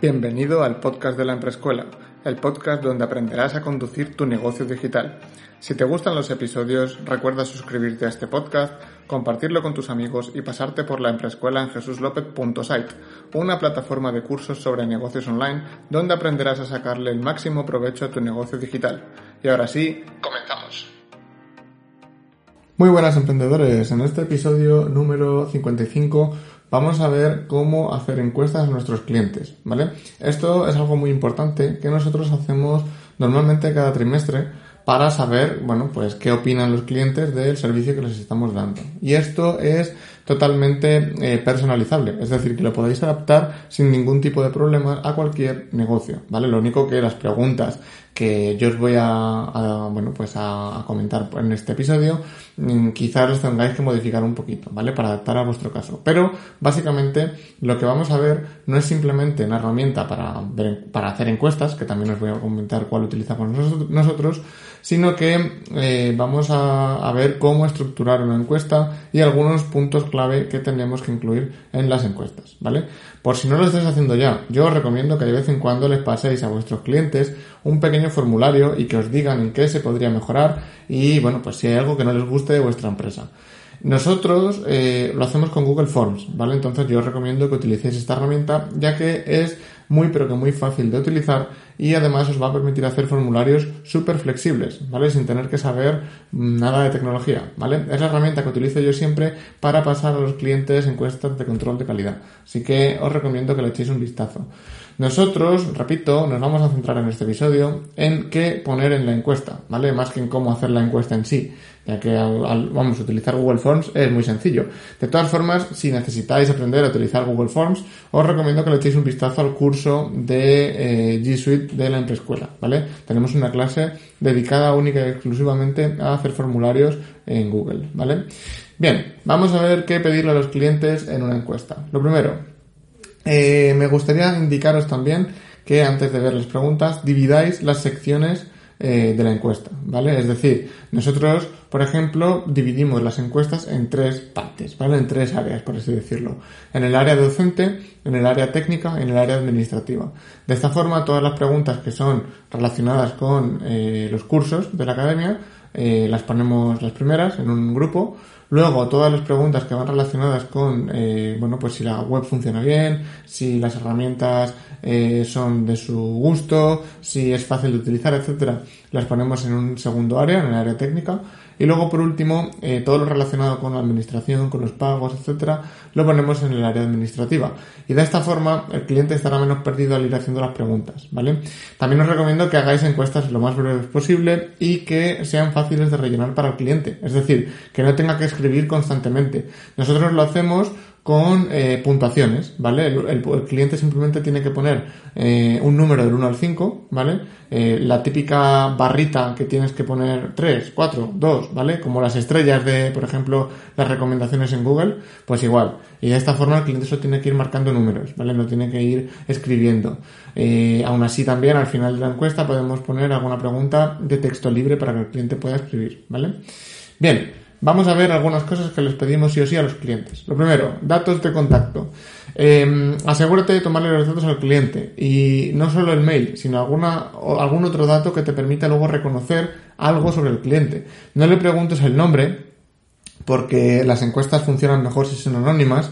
Bienvenido al podcast de la Emprescuela, el podcast donde aprenderás a conducir tu negocio digital. Si te gustan los episodios, recuerda suscribirte a este podcast, compartirlo con tus amigos y pasarte por la Emprescuela en jesuslopez.site, una plataforma de cursos sobre negocios online donde aprenderás a sacarle el máximo provecho a tu negocio digital. Y ahora sí, comenzamos. Muy buenas emprendedores, en este episodio número 55 vamos a ver cómo hacer encuestas a nuestros clientes, ¿vale? Esto es algo muy importante que nosotros hacemos normalmente cada trimestre para saber, bueno, pues qué opinan los clientes del servicio que les estamos dando. Y esto es totalmente eh, personalizable, es decir, que lo podéis adaptar sin ningún tipo de problema a cualquier negocio, ¿vale? Lo único que las preguntas que yo os voy a, bueno, pues a, comentar en este episodio, quizás los tengáis que modificar un poquito, ¿vale? Para adaptar a vuestro caso. Pero, básicamente, lo que vamos a ver no es simplemente una herramienta para, para hacer encuestas, que también os voy a comentar cuál utilizamos nosotros, sino que eh, vamos a, a, ver cómo estructurar una encuesta y algunos puntos clave que tenemos que incluir en las encuestas, ¿vale? Por si no lo estáis haciendo ya, yo os recomiendo que de vez en cuando les paséis a vuestros clientes un pequeño formulario y que os digan en qué se podría mejorar y, bueno, pues si hay algo que no les de vuestra empresa. Nosotros eh, lo hacemos con Google Forms, ¿vale? Entonces yo os recomiendo que utilicéis esta herramienta ya que es muy pero que muy fácil de utilizar y además os va a permitir hacer formularios súper flexibles, ¿vale? Sin tener que saber nada de tecnología, ¿vale? Es la herramienta que utilizo yo siempre para pasar a los clientes encuestas de control de calidad. Así que os recomiendo que le echéis un vistazo. Nosotros, repito, nos vamos a centrar en este episodio en qué poner en la encuesta, ¿vale? Más que en cómo hacer la encuesta en sí, ya que vamos a utilizar Google Forms es muy sencillo. De todas formas, si necesitáis aprender a utilizar Google Forms, os recomiendo que le echéis un vistazo al curso de eh, G Suite de la Emprescuela, ¿vale? Tenemos una clase dedicada única y exclusivamente a hacer formularios en Google, ¿vale? Bien, vamos a ver qué pedirle a los clientes en una encuesta. Lo primero, eh, me gustaría indicaros también que antes de ver las preguntas dividáis las secciones eh, de la encuesta, ¿vale? Es decir, nosotros, por ejemplo, dividimos las encuestas en tres partes, ¿vale? En tres áreas, por así decirlo. En el área docente, en el área técnica en el área administrativa. De esta forma, todas las preguntas que son relacionadas con eh, los cursos de la academia, las ponemos las primeras en un grupo, Luego, todas las preguntas que van relacionadas con, eh, bueno, pues si la web funciona bien, si las herramientas eh, son de su gusto, si es fácil de utilizar, etcétera, las ponemos en un segundo área, en el área técnica. Y luego, por último, eh, todo lo relacionado con la administración, con los pagos, etcétera, lo ponemos en el área administrativa. Y de esta forma, el cliente estará menos perdido al ir haciendo las preguntas, ¿vale? También os recomiendo que hagáis encuestas lo más breves posible y que sean fáciles de rellenar para el cliente. Es decir, que no tenga que escribir constantemente. Nosotros lo hacemos con eh, puntuaciones, ¿vale? El, cliente simplemente tiene que poner eh, un número del 1 al 5, ¿vale? Eh, la típica barrita que tienes que poner 3, 4, 2, ¿vale? Como las estrellas de, por ejemplo, las recomendaciones en Google, pues igual. Y de esta forma el cliente solo tiene que ir marcando números, ¿vale? No tiene que ir escribiendo. aún así también al final de la encuesta podemos poner alguna pregunta de texto libre para que el cliente pueda escribir, ¿vale? Bien, Vamos a ver algunas cosas que les pedimos sí o sí a los clientes. Lo primero, datos de contacto. Eh, asegúrate de tomarle los datos al cliente y no solo el mail, sino alguna, algún otro dato que te permita luego reconocer algo sobre el cliente. No le preguntes el nombre, porque las encuestas funcionan mejor si son anónimas,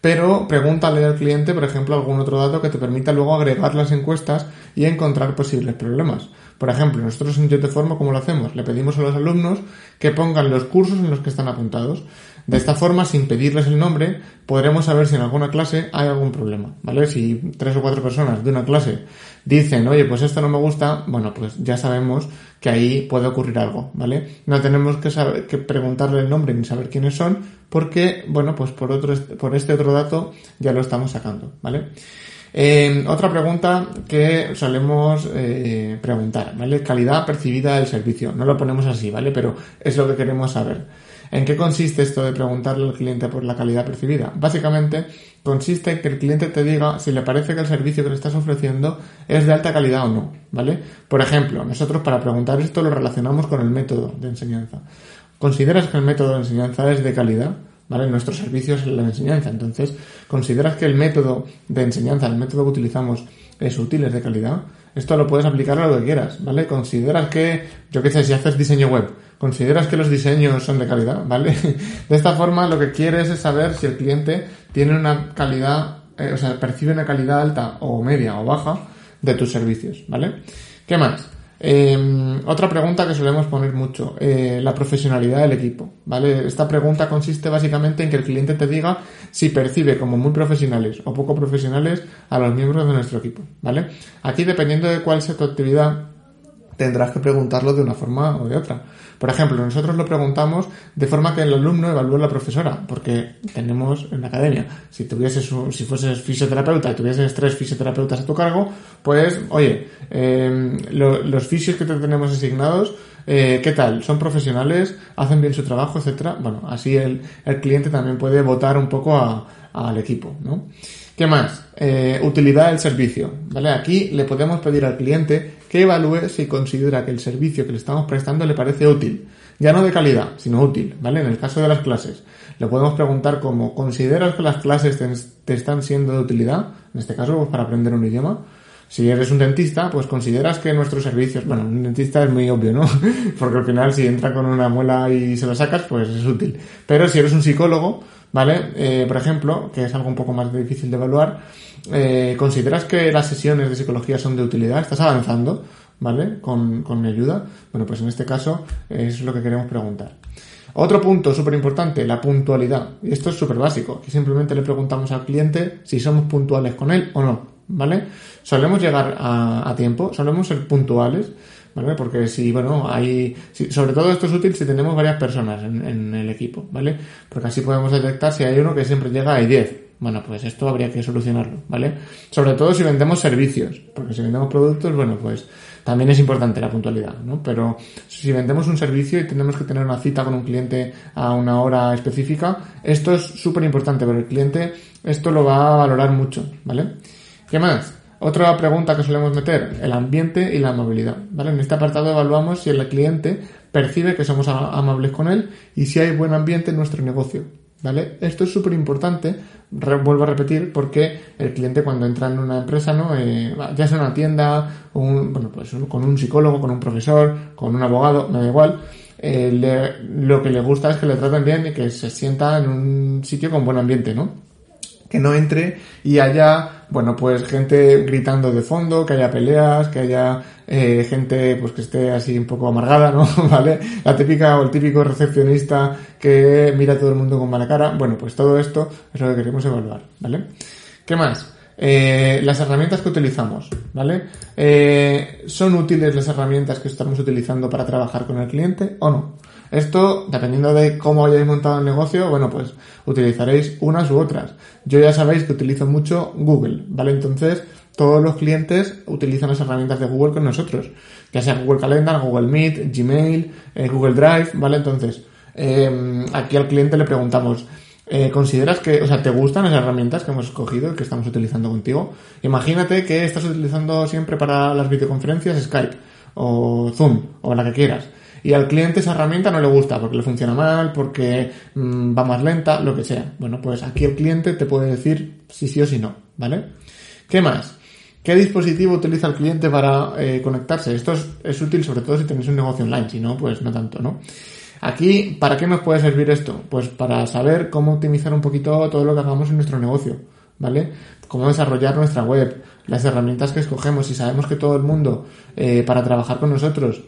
pero pregúntale al cliente, por ejemplo, algún otro dato que te permita luego agregar las encuestas y encontrar posibles problemas. Por ejemplo, nosotros en Forma, ¿cómo lo hacemos? Le pedimos a los alumnos que pongan los cursos en los que están apuntados. De esta forma, sin pedirles el nombre, podremos saber si en alguna clase hay algún problema, ¿vale? Si tres o cuatro personas de una clase dicen, oye, pues esto no me gusta, bueno, pues ya sabemos que ahí puede ocurrir algo, ¿vale? No tenemos que saber, que preguntarle el nombre ni saber quiénes son, porque, bueno, pues por otro, por este otro dato ya lo estamos sacando, ¿vale? Eh, otra pregunta que solemos eh, preguntar, ¿vale? Calidad percibida del servicio. No lo ponemos así, ¿vale? Pero es lo que queremos saber. ¿En qué consiste esto de preguntarle al cliente por la calidad percibida? Básicamente consiste en que el cliente te diga si le parece que el servicio que le estás ofreciendo es de alta calidad o no, ¿vale? Por ejemplo, nosotros para preguntar esto lo relacionamos con el método de enseñanza. ¿Consideras que el método de enseñanza es de calidad? ¿Vale? Nuestros servicios en la enseñanza. Entonces, ¿consideras que el método de enseñanza, el método que utilizamos es útil, es de calidad? Esto lo puedes aplicar a lo que quieras, ¿vale? Consideras que, yo qué sé, si haces diseño web, consideras que los diseños son de calidad, ¿vale? De esta forma lo que quieres es saber si el cliente tiene una calidad, eh, o sea, percibe una calidad alta o media o baja de tus servicios, ¿vale? ¿Qué más? Eh, otra pregunta que solemos poner mucho, eh, la profesionalidad del equipo, ¿vale? Esta pregunta consiste básicamente en que el cliente te diga si percibe como muy profesionales o poco profesionales a los miembros de nuestro equipo, ¿vale? Aquí dependiendo de cuál sea tu actividad, tendrás que preguntarlo de una forma o de otra. Por ejemplo, nosotros lo preguntamos de forma que el alumno evalúe a la profesora, porque tenemos en la academia, si tuvieses, si fueses fisioterapeuta y tuvieses tres fisioterapeutas a tu cargo, pues, oye, em, los fisios que te tenemos asignados, eh, ¿qué tal? ¿Son profesionales? ¿Hacen bien su trabajo? Etcétera. Bueno, así el, el cliente también puede votar un poco al equipo, ¿no? ¿Qué más? Eh, utilidad del servicio. ¿vale? Aquí le podemos pedir al cliente que evalúe si considera que el servicio que le estamos prestando le parece útil. Ya no de calidad, sino útil. ¿vale? En el caso de las clases, le podemos preguntar cómo ¿consideras que las clases te, están siendo de utilidad? En este caso, pues para aprender un idioma. Si eres un dentista, pues consideras que nuestros servicios, bueno, un dentista es muy obvio, ¿no? Porque al final si entra con una muela y se la sacas, pues es útil. Pero si eres un psicólogo, ¿vale? Eh, por ejemplo, que es algo un poco más difícil de evaluar, eh, ¿consideras que las sesiones de psicología son de utilidad? ¿Estás avanzando, ¿vale? Con, con mi ayuda. Bueno, pues en este caso es lo que queremos preguntar. Otro punto súper importante, la puntualidad. Y esto es súper básico. Aquí simplemente le preguntamos al cliente si somos puntuales con él o no, ¿vale? Solemos llegar a, tiempo, solemos ser puntuales. ¿vale? Porque si, bueno, hay, sobre todo esto es útil si tenemos varias personas en, el equipo, ¿vale? Porque así podemos detectar si hay uno que siempre llega a 10. Bueno, pues esto habría que solucionarlo, ¿vale? Sobre todo si vendemos servicios, porque si vendemos productos, bueno, pues también es importante la puntualidad, ¿no? Pero si vendemos un servicio y tenemos que tener una cita con un cliente a una hora específica, esto es súper importante, pero el cliente esto lo va a valorar mucho, ¿vale? ¿Qué más? Otra pregunta que solemos meter, el ambiente y la amabilidad. ¿vale? En este apartado evaluamos si el cliente percibe que somos amables con él y si hay buen ambiente en nuestro negocio. ¿Vale? Esto es súper importante, vuelvo a repetir, porque el cliente cuando entra en una empresa, ¿no? Eh, ya sea una tienda, bueno, pues con un psicólogo, con un profesor, con un abogado, me da igual, eh, lo que le gusta es que le traten bien y que se sienta en un sitio con buen ambiente, ¿no? que no entre y haya, bueno, pues gente gritando de fondo, que haya peleas, que haya eh, gente pues que esté así un poco amargada, ¿no? ¿Vale? La típica o el típico recepcionista que mira a todo el mundo con mala cara. Bueno, pues todo esto es lo que queremos evaluar, ¿vale? ¿Qué más? Eh, las herramientas que utilizamos, ¿vale? Eh, ¿Son útiles las herramientas que estamos utilizando para trabajar con el cliente o no? Esto, dependiendo de cómo hayáis montado el negocio, bueno, pues utilizaréis unas u otras. Yo ya sabéis que utilizo mucho Google, ¿vale? Entonces, todos los clientes utilizan las herramientas de Google con nosotros, ya sea Google Calendar, Google Meet, Gmail, eh, Google Drive, ¿vale? Entonces, em, aquí al cliente le preguntamos, eh, ¿consideras que, o sea, te gustan las herramientas que hemos escogido y que estamos utilizando contigo? Imagínate que estás utilizando siempre para las videoconferencias Skype o Zoom o la que quieras y al cliente esa herramienta no le gusta porque le funciona mal, porque mm, va más lenta, lo que sea. Bueno, pues aquí el cliente te puede decir si sí o si no, ¿vale? ¿Qué más? ¿Qué dispositivo utiliza el cliente para eh, conectarse? Esto es, útil sobre todo si tenéis un negocio online, si no, pues no tanto, ¿no? Aquí, ¿para qué nos puede servir esto? Pues para saber cómo optimizar un poquito todo lo que hagamos en nuestro negocio, ¿vale? Cómo desarrollar nuestra web, las herramientas que escogemos. Si sabemos que todo el mundo, eh, para trabajar con nosotros,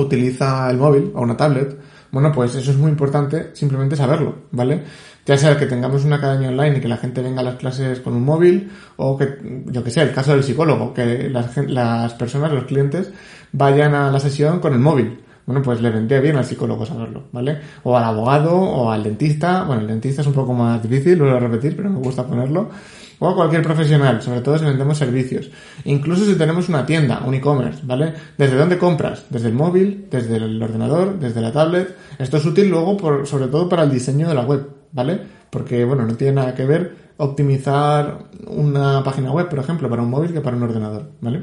utiliza el móvil o una tablet, bueno, pues eso es muy importante simplemente saberlo, ¿vale? Ya sea que tengamos una academia online y que la gente venga a las clases con un móvil, o que, yo que sé, el caso del psicólogo, que las, las personas, los clientes, vayan a la sesión con el móvil. Bueno, pues le vendría bien al psicólogo saberlo, ¿vale? O al abogado, o al dentista. Bueno, el dentista es un poco más difícil, lo voy a repetir, pero me gusta ponerlo o a cualquier profesional, sobre todo si vendemos servicios. Incluso si tenemos una tienda, un e-commerce, ¿vale? ¿Desde dónde compras? Desde el móvil, desde el ordenador, desde la tablet. Esto es útil luego, por, sobre todo para el diseño de la web, ¿vale? Porque, bueno, no tiene nada que ver optimizar una página web, por ejemplo, para un móvil que para un ordenador, ¿vale?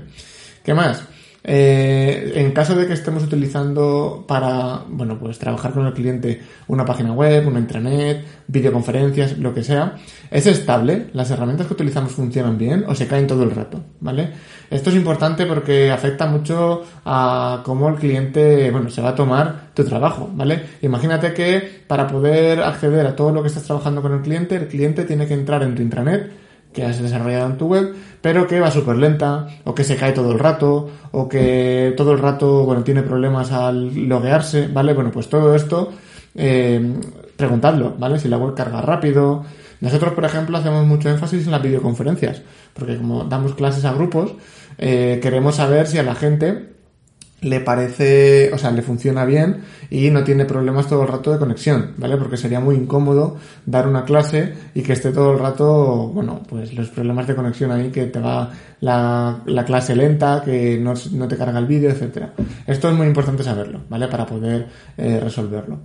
¿Qué más? Eh, en caso de que estemos utilizando para, bueno, pues trabajar con el cliente una página web, una intranet, videoconferencias, lo que sea, es estable, las herramientas que utilizamos funcionan bien o se caen todo el rato, ¿vale? Esto es importante porque afecta mucho a cómo el cliente, bueno, se va a tomar tu trabajo, ¿vale? Imagínate que para poder acceder a todo lo que estás trabajando con el cliente, el cliente tiene que entrar en tu intranet que has desarrollado en tu web, pero que va súper lenta, o que se cae todo el rato, o que todo el rato, bueno, tiene problemas al loguearse, ¿vale? Bueno, pues todo esto, eh, preguntadlo, ¿vale? Si la web carga rápido. Nosotros, por ejemplo, hacemos mucho énfasis en las videoconferencias, porque como damos clases a grupos, eh, queremos saber si a la gente le parece, o sea, le funciona bien y no tiene problemas todo el rato de conexión, ¿vale? Porque sería muy incómodo dar una clase y que esté todo el rato, bueno, pues los problemas de conexión ahí, que te va la, clase lenta, que no, te carga el vídeo, etcétera. Esto es muy importante saberlo, ¿vale? Para poder eh, resolverlo.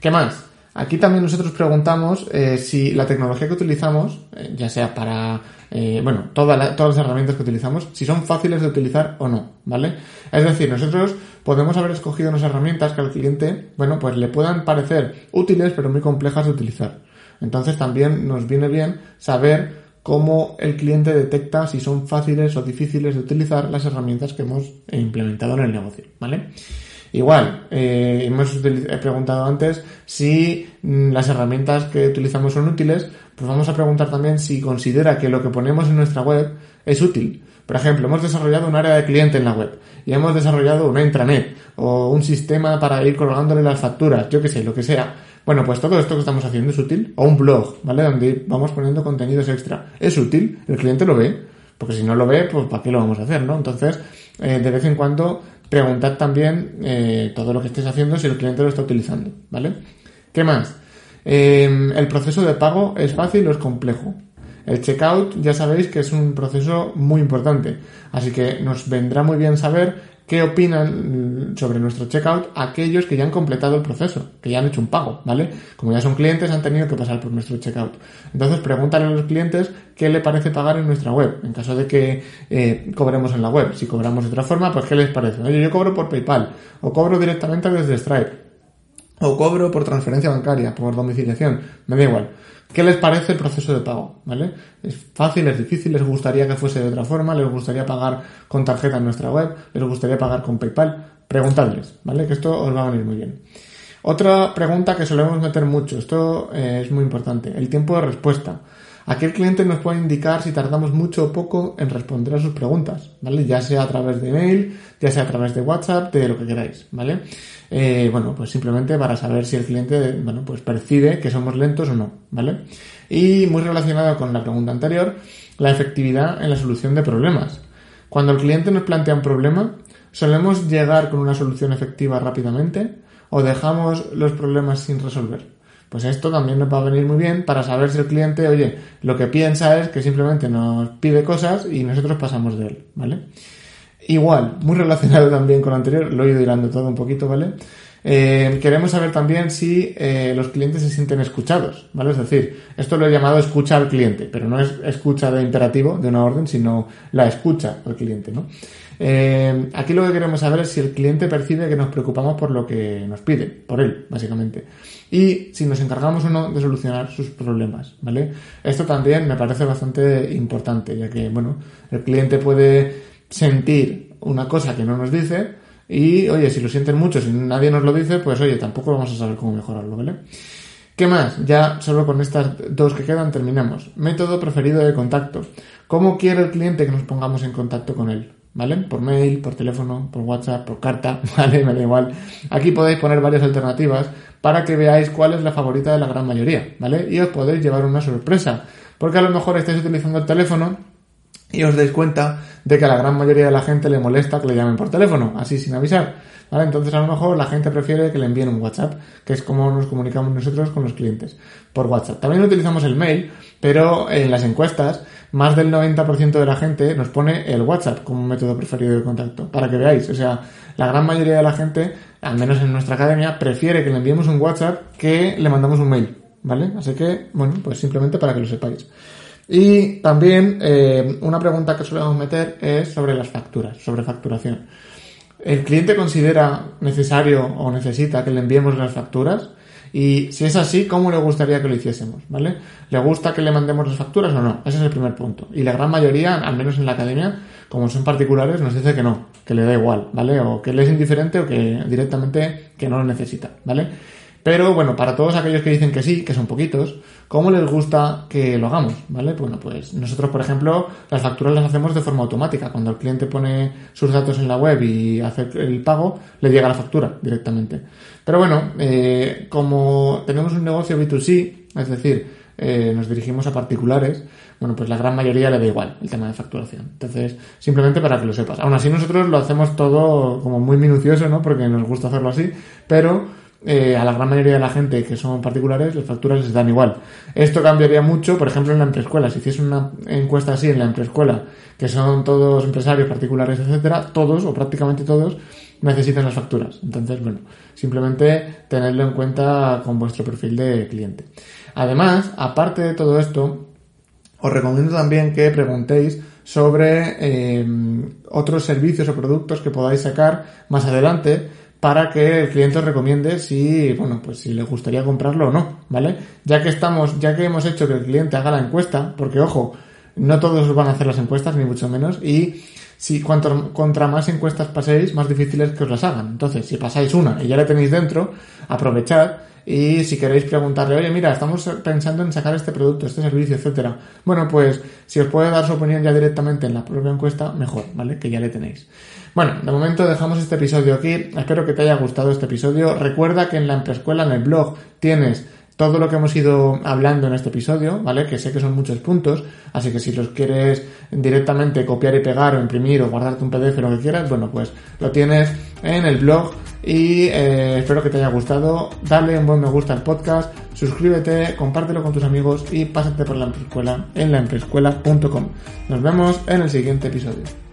¿Qué más? Aquí también nosotros preguntamos eh, si la tecnología que utilizamos, eh, ya sea para, eh, bueno, todas las herramientas que utilizamos, si son fáciles de utilizar o no, ¿vale? Es decir, nosotros podemos haber escogido unas herramientas que al cliente, bueno, pues le puedan parecer útiles pero muy complejas de utilizar. Entonces también nos viene bien saber cómo el cliente detecta si son fáciles o difíciles de utilizar las herramientas que hemos implementado en el negocio, ¿vale? Igual, eh, hemos he preguntado antes si mm, las herramientas que utilizamos son útiles, pues vamos a preguntar también si considera que lo que ponemos en nuestra web es útil. Por ejemplo, hemos desarrollado un área de cliente en la web y hemos desarrollado una intranet o un sistema para ir colgándole las facturas, yo que sé, lo que sea. Bueno, pues todo esto que estamos haciendo es útil. O un blog, ¿vale? Donde vamos poniendo contenidos extra. Es útil, el cliente lo ve, porque si no lo ve, pues ¿para qué lo vamos a hacer, no? Entonces, eh, de vez en cuando preguntad también eh, todo lo que estéis haciendo si el cliente lo está utilizando, ¿vale? ¿Qué más? Em, el proceso de pago es fácil o es complejo. El checkout ya sabéis que es un proceso muy importante, así que nos vendrá muy bien saber qué opinan sobre nuestro checkout aquellos que ya han completado el proceso, que ya han hecho un pago, ¿vale? Como ya son clientes, han tenido que pasar por nuestro checkout. Entonces, pregúntale a los clientes qué le parece pagar en nuestra web, en caso de que eh, cobremos en la web. Si cobramos de otra forma, pues qué les parece. Oye, yo cobro por PayPal, o cobro directamente desde Stripe, o cobro por transferencia bancaria, por domiciliación, me da igual. ¿Qué les parece el proceso de pago? ¿Vale? ¿Es fácil, es difícil? ¿Les gustaría que fuese de otra forma? ¿Les gustaría pagar con tarjeta en nuestra web? ¿Les gustaría pagar con PayPal? Preguntadles, ¿vale? Que esto os va a venir muy bien. Otra pregunta que solemos meter mucho, esto eh, es muy importante, el tiempo de respuesta. Aquí el cliente nos puede indicar si tardamos mucho o poco en responder a sus preguntas, ¿vale? Ya sea a través de email, ya sea a través de WhatsApp, de lo que queráis, ¿vale? Eh, bueno, pues simplemente para saber si el cliente, bueno, pues percibe que somos lentos o no, ¿vale? Y muy relacionado con la pregunta anterior, la efectividad en la solución de problemas. Cuando el cliente nos plantea un problema, ¿solemos llegar con una solución efectiva rápidamente o dejamos los problemas sin resolver? Pues esto también nos va a venir muy bien para saber si el cliente, oye, lo que piensa es que simplemente nos pide cosas y nosotros pasamos de él, ¿vale? Igual, muy relacionado también con lo anterior, lo he ido hilando todo un poquito, ¿vale? Eh, queremos saber también si eh, los clientes se sienten escuchados, ¿vale? Es decir, esto lo he llamado escucha al cliente, pero no es escucha de imperativo de una orden, sino la escucha al cliente, ¿no? Eh, aquí lo que queremos saber es si el cliente percibe que nos preocupamos por lo que nos pide, por él, básicamente. Y si nos encargamos o no de solucionar sus problemas, ¿vale? Esto también me parece bastante importante, ya que, bueno, el cliente puede sentir una cosa que no nos dice y, oye, si lo sienten mucho, si nadie nos lo dice, pues, oye, tampoco vamos a saber cómo mejorarlo, ¿vale? ¿Qué más? Ya solo con estas dos que quedan terminamos. Método preferido de contacto. ¿Cómo quiere el cliente que nos pongamos en contacto con él? ¿Vale? Por mail, por teléfono, por WhatsApp, por carta, ¿vale? Me da igual. Aquí podéis poner varias alternativas para que veáis cuál es la favorita de la gran mayoría, ¿vale? Y os podéis llevar una sorpresa, porque a lo mejor estáis utilizando el teléfono y os dais cuenta de que a la gran mayoría de la gente le molesta que le llamen por teléfono, así sin avisar. ¿Vale? Entonces a lo mejor la gente prefiere que le envíen un WhatsApp, que es como nos comunicamos nosotros con los clientes, por WhatsApp. También utilizamos el mail, pero en las encuestas más del 90% de la gente nos pone el WhatsApp como método preferido de contacto, para que veáis. O sea, la gran mayoría de la gente, al menos en nuestra academia, prefiere que le enviemos un WhatsApp que le mandamos un mail, ¿vale? Así que, bueno, pues simplemente para que lo sepáis. Y también eh, una pregunta que solemos meter es sobre las facturas, sobre facturación. ¿El cliente considera necesario o necesita que le enviemos las facturas? Y si es así, ¿cómo le gustaría que lo hiciésemos? ¿Vale? ¿Le gusta que le mandemos las facturas o no? Ese es el primer punto. Y la gran mayoría, al menos en la academia, como son particulares, nos dice que no, que le da igual, ¿vale? O que le es indiferente o que directamente que no lo necesita, ¿vale? Pero bueno, para todos aquellos que dicen que sí, que son poquitos, ¿cómo les gusta que lo hagamos? ¿Vale? Bueno, pues nosotros, por ejemplo, las facturas las hacemos de forma automática. Cuando el cliente pone sus datos en la web y hace el pago, le llega la factura directamente. Pero bueno, eh, como tenemos un negocio B2C, es decir, eh, nos dirigimos a particulares, bueno, pues la gran mayoría le da igual el tema de facturación. Entonces, simplemente para que lo sepas. Aún así, nosotros lo hacemos todo como muy minucioso, ¿no? Porque nos gusta hacerlo así, pero eh, a la gran mayoría de la gente que son particulares, las facturas les dan igual. Esto cambiaría mucho, por ejemplo, en la emprescuela. Si hiciese una encuesta así en la emprescuela, que son todos empresarios particulares, etcétera, todos o prácticamente todos necesitan las facturas. Entonces, bueno, simplemente tenerlo en cuenta con vuestro perfil de cliente. Además, aparte de todo esto, os recomiendo también que preguntéis sobre eh, otros servicios o productos que podáis sacar más adelante para que el cliente os recomiende si, bueno, pues si le gustaría comprarlo o no, ¿vale? Ya que estamos, ya que hemos hecho que el cliente haga la encuesta, porque ojo, no todos van a hacer las encuestas, ni mucho menos, y si cuanto contra más encuestas paséis, más difícil es que os las hagan. Entonces, si pasáis una y ya la tenéis dentro, aprovechad y si queréis preguntarle, oye, mira, estamos pensando en sacar este producto, este servicio, etcétera. Bueno, pues si os puede dar su opinión ya directamente en la propia encuesta, mejor, ¿vale? Que ya le tenéis. Bueno, de momento dejamos este episodio aquí. Espero que te haya gustado este episodio. Recuerda que en la emprescuela, en el blog, tienes todo lo que hemos ido hablando en este episodio, ¿vale? Que sé que son muchos puntos, así que si los quieres directamente copiar y pegar o imprimir o guardarte un PDF, lo que quieras, bueno, pues lo tienes en el blog y eh, espero que te haya gustado. Dale un buen me gusta al podcast, suscríbete, compártelo con tus amigos y pásate por la emprescuela en laemprescuela.com. Nos vemos en el siguiente episodio.